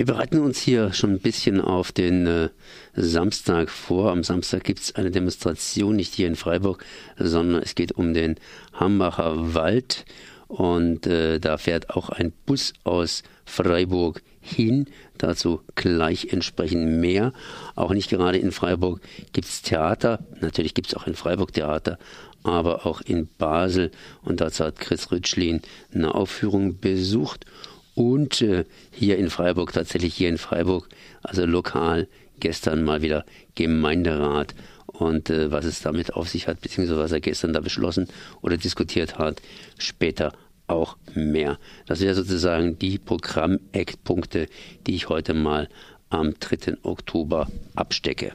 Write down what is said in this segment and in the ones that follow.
Wir bereiten uns hier schon ein bisschen auf den äh, Samstag vor. Am Samstag gibt es eine Demonstration, nicht hier in Freiburg, sondern es geht um den Hambacher Wald. Und äh, da fährt auch ein Bus aus Freiburg hin. Dazu gleich entsprechend mehr. Auch nicht gerade in Freiburg gibt es Theater. Natürlich gibt es auch in Freiburg Theater, aber auch in Basel. Und dazu hat Chris Rütschlin eine Aufführung besucht und äh, hier in Freiburg, tatsächlich hier in Freiburg, also lokal, gestern mal wieder Gemeinderat. Und äh, was es damit auf sich hat, beziehungsweise was er gestern da beschlossen oder diskutiert hat, später auch mehr. Das wäre sozusagen die Programmeckpunkte, die ich heute mal am 3. Oktober abstecke.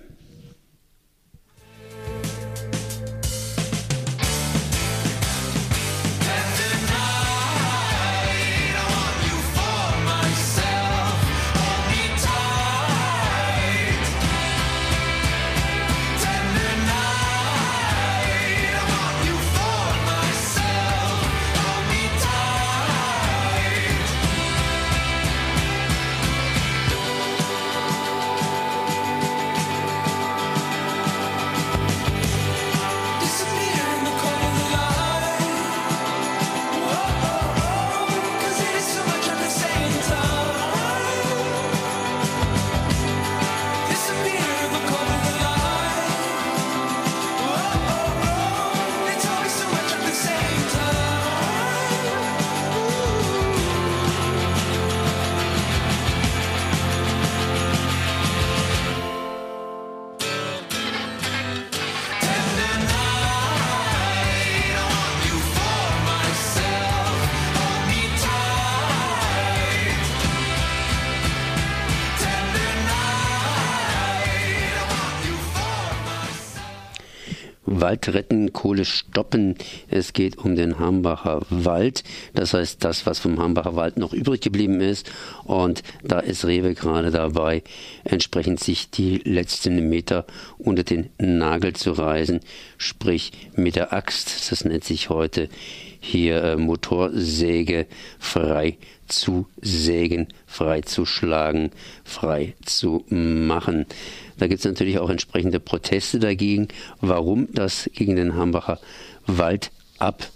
Wald retten, Kohle stoppen. Es geht um den Hambacher Wald. Das heißt, das, was vom Hambacher Wald noch übrig geblieben ist. Und da ist Rewe gerade dabei, entsprechend sich die letzten Meter unter den Nagel zu reißen. Sprich mit der Axt. Das nennt sich heute hier äh, Motorsäge frei zu sägen, frei zu schlagen, frei zu machen. Da gibt es natürlich auch entsprechende Proteste dagegen, warum das gegen den Hambacher Wald ab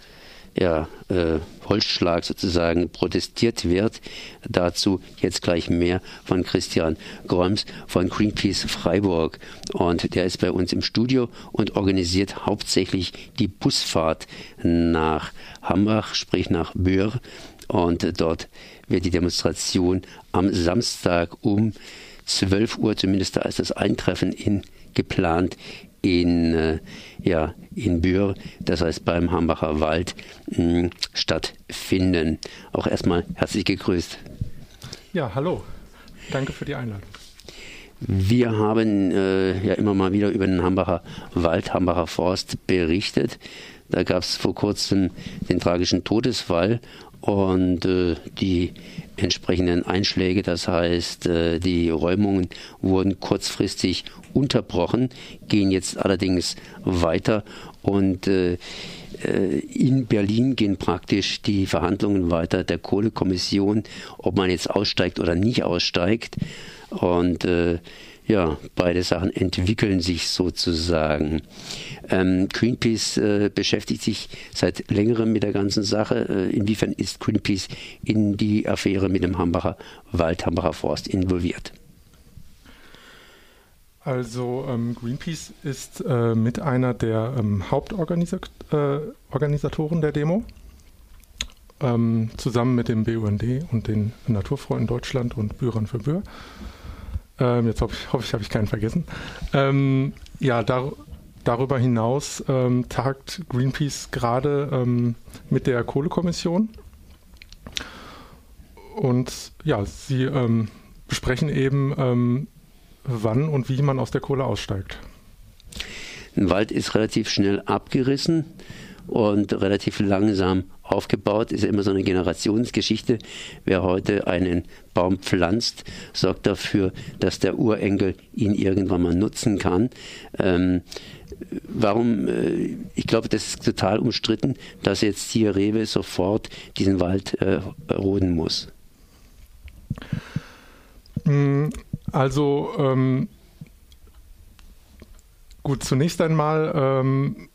ja, äh, Holzschlag sozusagen protestiert wird. Dazu jetzt gleich mehr von Christian Gröms von Greenpeace Freiburg. Und der ist bei uns im Studio und organisiert hauptsächlich die Busfahrt nach Hambach, sprich nach Böhr. Und dort wird die Demonstration am Samstag um 12 Uhr, zumindest da ist das Eintreffen in, geplant in, äh, ja, in Bühr, das heißt beim Hambacher Wald, stattfinden. Auch erstmal herzlich gegrüßt. Ja, hallo. Danke für die Einladung. Wir haben äh, ja immer mal wieder über den Hambacher Wald, Hambacher Forst berichtet. Da gab es vor kurzem den tragischen Todesfall und äh, die entsprechenden Einschläge, das heißt, äh, die Räumungen wurden kurzfristig unterbrochen, gehen jetzt allerdings weiter und äh, in Berlin gehen praktisch die Verhandlungen weiter der Kohlekommission, ob man jetzt aussteigt oder nicht aussteigt. Und ja, beide Sachen entwickeln sich sozusagen. Ähm, Greenpeace äh, beschäftigt sich seit längerem mit der ganzen Sache. Äh, inwiefern ist Greenpeace in die Affäre mit dem Hambacher Wald, Hambacher Forst involviert? Also ähm, Greenpeace ist äh, mit einer der ähm, Hauptorganisatoren äh, der Demo. Ähm, zusammen mit dem BUND und den Naturfreunden Deutschland und Bürgern für Bür. Ähm, jetzt hoffe ich, hoffe ich habe ich keinen vergessen. Ähm, ja, dar darüber hinaus ähm, tagt Greenpeace gerade ähm, mit der Kohlekommission. Und ja, sie ähm, besprechen eben, ähm, wann und wie man aus der Kohle aussteigt. Ein Wald ist relativ schnell abgerissen und relativ langsam aufgebaut. Ist ja immer so eine Generationsgeschichte. Wer heute einen Baum pflanzt, sorgt dafür, dass der Urenkel ihn irgendwann mal nutzen kann. Ähm, warum, äh, ich glaube, das ist total umstritten, dass jetzt hier Rewe sofort diesen Wald äh, roden muss. Hm, also ähm, gut, zunächst einmal ähm,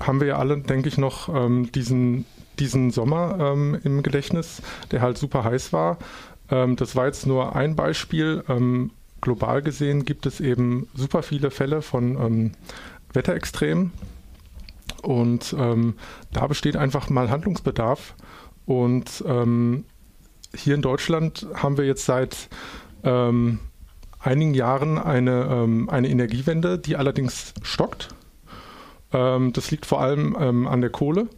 haben wir ja alle, denke ich, noch ähm, diesen, diesen Sommer ähm, im Gedächtnis, der halt super heiß war. Ähm, das war jetzt nur ein Beispiel. Ähm, global gesehen gibt es eben super viele Fälle von Wetterextremen. Und da besteht einfach mal Handlungsbedarf. Und hier in Deutschland haben wir jetzt seit ähm, einigen Jahren eine, ähm, eine Energiewende, die allerdings stockt. Ähm, das liegt vor allem ähm, an der Kohle.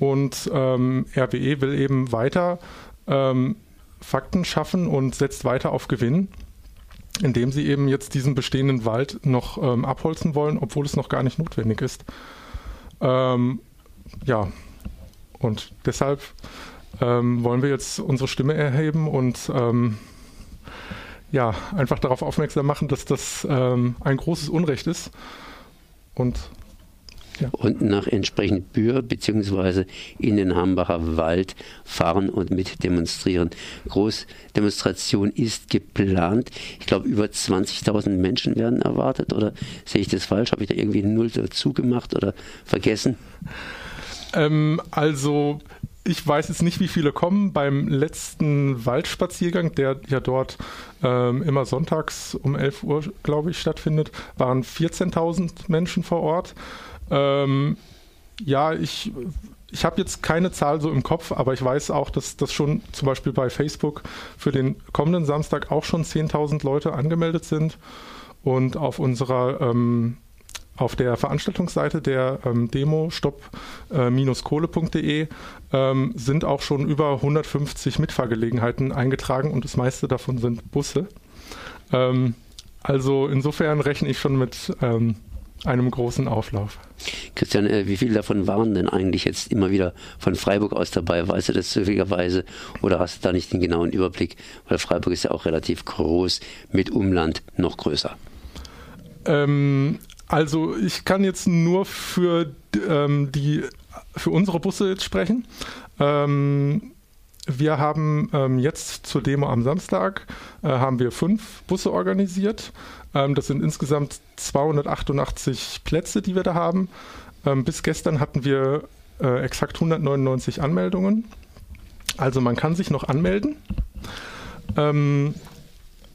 Und ähm, RWE will eben weiter ähm, Fakten schaffen und setzt weiter auf Gewinn, indem sie eben jetzt diesen bestehenden Wald noch abholzen wollen, obwohl es noch gar nicht notwendig ist. ja, und deshalb wollen wir jetzt unsere Stimme erheben und ja, einfach darauf aufmerksam machen, dass das ähm, ein großes Unrecht ist. Und ja. und nach entsprechend Bühr bzw. in den Hambacher Wald fahren und mit demonstrieren. Großdemonstration ist geplant. Ich glaube, über 20.000 Menschen werden erwartet. Oder sehe ich das falsch? Habe ich da irgendwie Null dazu gemacht oder vergessen? Ähm, also ich weiß jetzt nicht, wie viele kommen. Beim letzten Waldspaziergang, der ja dort ähm, immer sonntags um 11 Uhr, glaube ich, stattfindet, waren 14.000 Menschen vor Ort. Ähm, ja, ich, ich habe jetzt keine Zahl so im Kopf, aber ich weiß auch, dass das schon zum Beispiel bei Facebook für den kommenden Samstag auch schon 10.000 Leute angemeldet sind. Und auf unserer ähm, auf der Veranstaltungsseite der ähm, Demo stopp-kohle.de ähm, sind auch schon über 150 Mitfahrgelegenheiten eingetragen und das meiste davon sind Busse. Ähm, also insofern rechne ich schon mit ähm, einem großen Auflauf. Christian, äh, wie viele davon waren denn eigentlich jetzt immer wieder von Freiburg aus dabei? Weißt du das zufälligerweise oder hast du da nicht den genauen Überblick? Weil Freiburg ist ja auch relativ groß, mit Umland noch größer. Ähm, also ich kann jetzt nur für ähm, die für unsere Busse jetzt sprechen. Ähm, wir haben ähm, jetzt zur Demo am Samstag äh, haben wir fünf Busse organisiert. Ähm, das sind insgesamt 288 Plätze, die wir da haben. Ähm, bis gestern hatten wir äh, exakt 199 Anmeldungen. Also man kann sich noch anmelden. Ähm,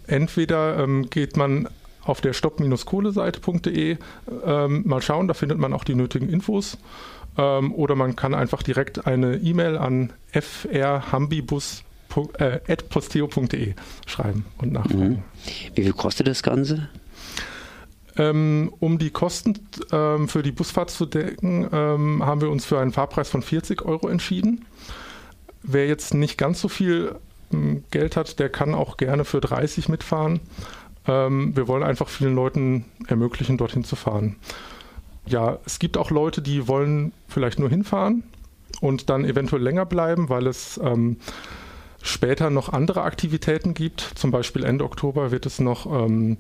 entweder geht man auf der stopp-kohleseite.de ähm, mal schauen, da findet man auch die nötigen Infos. Ähm, oder man kann einfach direkt eine E-Mail an frhambibus.posteo.de äh, schreiben und nachfragen. Mhm. Wie viel kostet das Ganze? Ähm, um die Kosten ähm, für die Busfahrt zu decken, ähm, haben wir uns für einen Fahrpreis von 40 Euro entschieden. Wer jetzt nicht ganz so viel Geld hat, der kann auch gerne für 30 mitfahren. Wir wollen einfach vielen Leuten ermöglichen, dorthin zu fahren. Ja, es gibt auch Leute, die wollen vielleicht nur hinfahren und dann eventuell länger bleiben, weil es später noch andere Aktivitäten gibt. Zum Beispiel Ende Oktober wird es noch ähm,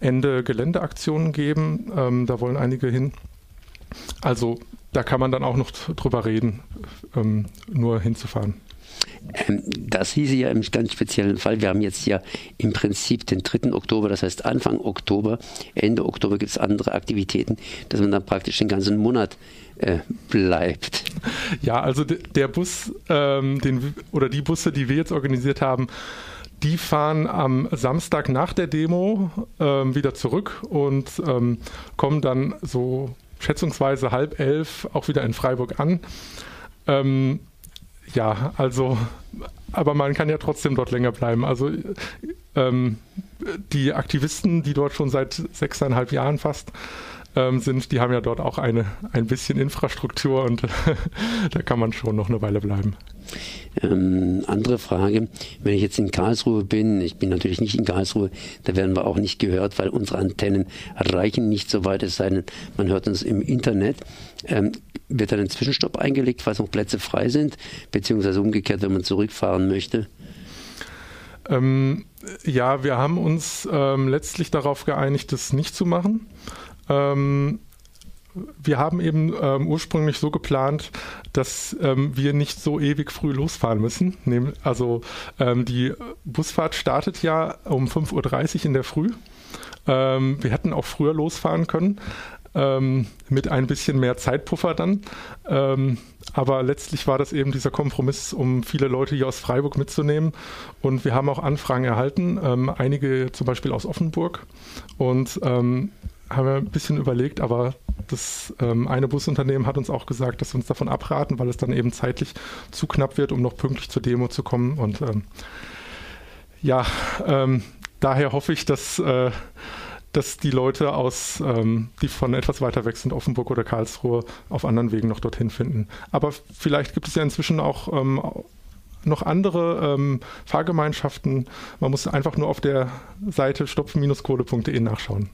Ende Geländeaktionen geben. Ähm, da wollen einige hin. Also da kann man dann auch noch drüber reden, ähm, nur hinzufahren. Ähm, das hieße ja im ganz speziellen Fall, wir haben jetzt ja im Prinzip den 3. Oktober, das heißt Anfang Oktober, Ende Oktober gibt es andere Aktivitäten, dass man dann praktisch den ganzen Monat äh, bleibt. Ja, also der Bus ähm, den, oder die Busse, die wir jetzt organisiert haben, die fahren am Samstag nach der Demo ähm, wieder zurück und ähm, kommen dann so schätzungsweise halb elf auch wieder in Freiburg an. Ähm, ja, also, aber man kann ja trotzdem dort länger bleiben. Also ähm, die Aktivisten, die dort schon seit sechseinhalb Jahren fast ähm, sind, die haben ja dort auch eine, ein bisschen Infrastruktur und da kann man schon noch eine Weile bleiben. Ähm, andere Frage, wenn ich jetzt in Karlsruhe bin, ich bin natürlich nicht in Karlsruhe, da werden wir auch nicht gehört, weil unsere Antennen reichen nicht so weit, es sei denn, man hört uns im Internet. Ähm, wird dann ein Zwischenstopp eingelegt, falls noch Plätze frei sind, beziehungsweise umgekehrt, wenn man zurückfahren möchte? Ähm, ja, wir haben uns ähm, letztlich darauf geeinigt, das nicht zu machen. Ähm, wir haben eben ähm, ursprünglich so geplant, dass ähm, wir nicht so ewig früh losfahren müssen. Nehm, also ähm, die Busfahrt startet ja um 5.30 Uhr in der Früh. Ähm, wir hätten auch früher losfahren können, ähm, mit ein bisschen mehr Zeitpuffer dann. Ähm, aber letztlich war das eben dieser Kompromiss, um viele Leute hier aus Freiburg mitzunehmen. Und wir haben auch Anfragen erhalten, einige zum Beispiel aus Offenburg. Und haben wir ein bisschen überlegt, aber das ähm, eine Busunternehmen hat uns auch gesagt, dass wir uns davon abraten, weil es dann eben zeitlich zu knapp wird, um noch pünktlich zur Demo zu kommen. Und ähm, ja, ähm, daher hoffe ich, dass äh, dass die Leute aus, ähm, die von etwas weiter weg sind, Offenburg oder Karlsruhe, auf anderen Wegen noch dorthin finden. Aber vielleicht gibt es ja inzwischen auch ähm, noch andere ähm, Fahrgemeinschaften. Man muss einfach nur auf der Seite stopf-kohle.de nachschauen.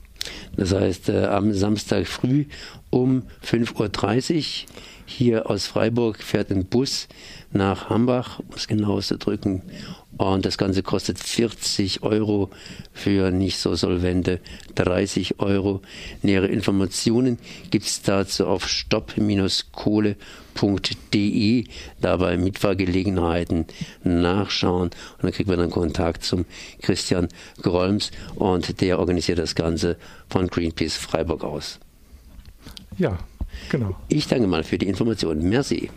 Das heißt, äh, am Samstag früh um 5.30 Uhr hier aus Freiburg fährt ein Bus nach Hambach, um es genau zu drücken. Und das Ganze kostet 40 Euro für nicht so solvente 30 Euro. Nähere Informationen gibt es dazu auf stopp-kohle.de. Dabei Mitfahrgelegenheiten nachschauen. Und dann kriegt man dann Kontakt zum Christian Grolms und der organisiert das Ganze von Greenpeace Freiburg aus. Ja, genau. Ich danke mal für die Informationen. Merci.